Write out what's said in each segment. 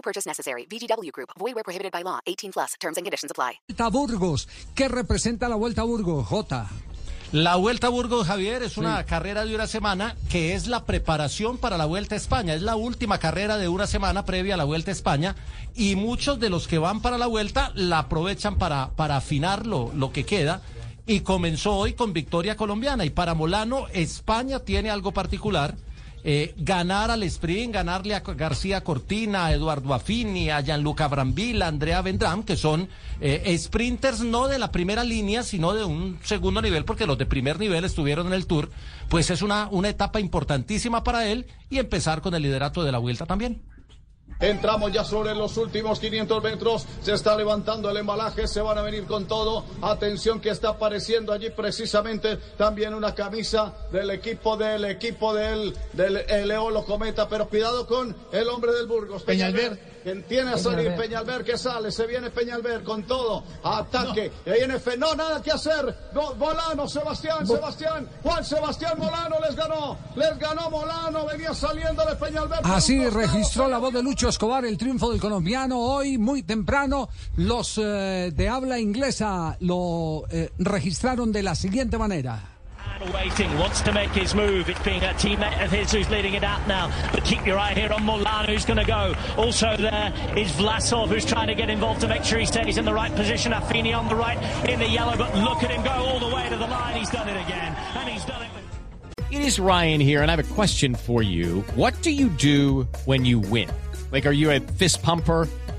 No purchase necessary. VGW Group. Void where prohibited by law. 18 plus. Terms and conditions apply. Vuelta a Burgos. ¿Qué representa la Vuelta a Burgos, Jota? La Vuelta a Burgos, Javier, es una carrera de una semana que es la preparación para la Vuelta a España. Es la última carrera de una semana previa a la Vuelta a España y muchos de los que van para la Vuelta la aprovechan para, para afinar lo, lo que queda. Y comenzó hoy con victoria colombiana. Y para Molano, España tiene algo particular. Eh, ganar al sprint, ganarle a García Cortina, a Eduardo Affini, a Gianluca Brambilla, a Andrea Vendram, que son eh, sprinters no de la primera línea, sino de un segundo nivel, porque los de primer nivel estuvieron en el Tour, pues es una, una etapa importantísima para él y empezar con el liderato de la vuelta también. Entramos ya sobre los últimos 500 metros. Se está levantando el embalaje. Se van a venir con todo. Atención que está apareciendo allí precisamente también una camisa del equipo del equipo del, del Cometa. Pero cuidado con el hombre del Burgos. Peñalver. Tiene a salir Peñalver que sale. Se viene Peñalver con todo. Ataque. Y ahí viene Fe. No, nada que hacer. No, Molano, Sebastián, Sebastián. Juan Sebastián Molano les ganó. Les ganó Molano. Venía saliendo de Peñalver. Así registró la voz de Lucho Escobar el triunfo del colombiano. Hoy, muy temprano, los eh, de habla inglesa lo eh, registraron de la siguiente manera. And waiting, wants to make his move. It's being a teammate of his who's leading it out now. But keep your eye here on Molano, who's going to go. Also there is Vlasov, who's trying to get involved to make sure he stays in the right position. Affini on the right in the yellow, but look at him go all the way to the line. He's done it again, and he's done it. with- It is Ryan here, and I have a question for you. What do you do when you win? Like, are you a fist pumper?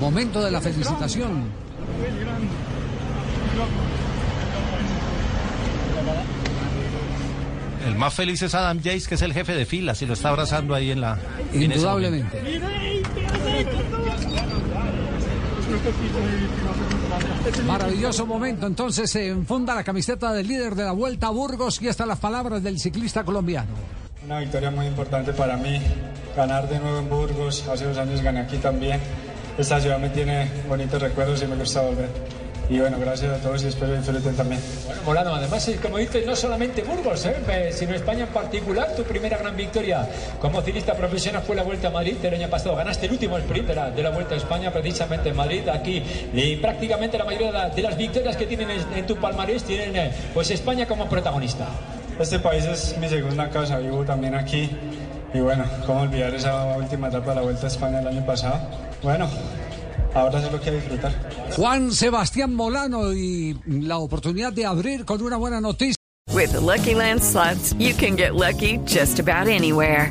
Momento de la felicitación. El más feliz es Adam Jace, que es el jefe de filas y lo está abrazando ahí en la. Indudablemente. Maravilloso momento. Entonces se enfunda la camiseta del líder de la Vuelta a Burgos y están las palabras del ciclista colombiano. Una victoria muy importante para mí. Ganar de nuevo en Burgos. Hace dos años gané aquí también. Esta ciudad me tiene bonitos recuerdos y me gusta volver. Y bueno, gracias a todos y espero que disfruten también. Bueno, Molano, además, eh, como dices, no solamente Burgos, eh, sino España en particular, tu primera gran victoria como ciclista profesional fue la Vuelta a Madrid el año pasado. Ganaste el último sprint de la, Vuelta a España, precisamente en Madrid, aquí. Y prácticamente la mayoría de las victorias que tienen en, en tu palmarés tienen eh, pues España como protagonista. Este país es mi segunda casa, vivo también aquí. Y bueno, cómo olvidar esa última etapa de la Vuelta a España el año pasado. Bueno, ahora sí lo quiero disfrutar. Juan Sebastián Molano y la oportunidad de abrir con una buena noticia. With the Lucky Land slots, you can get lucky just about anywhere.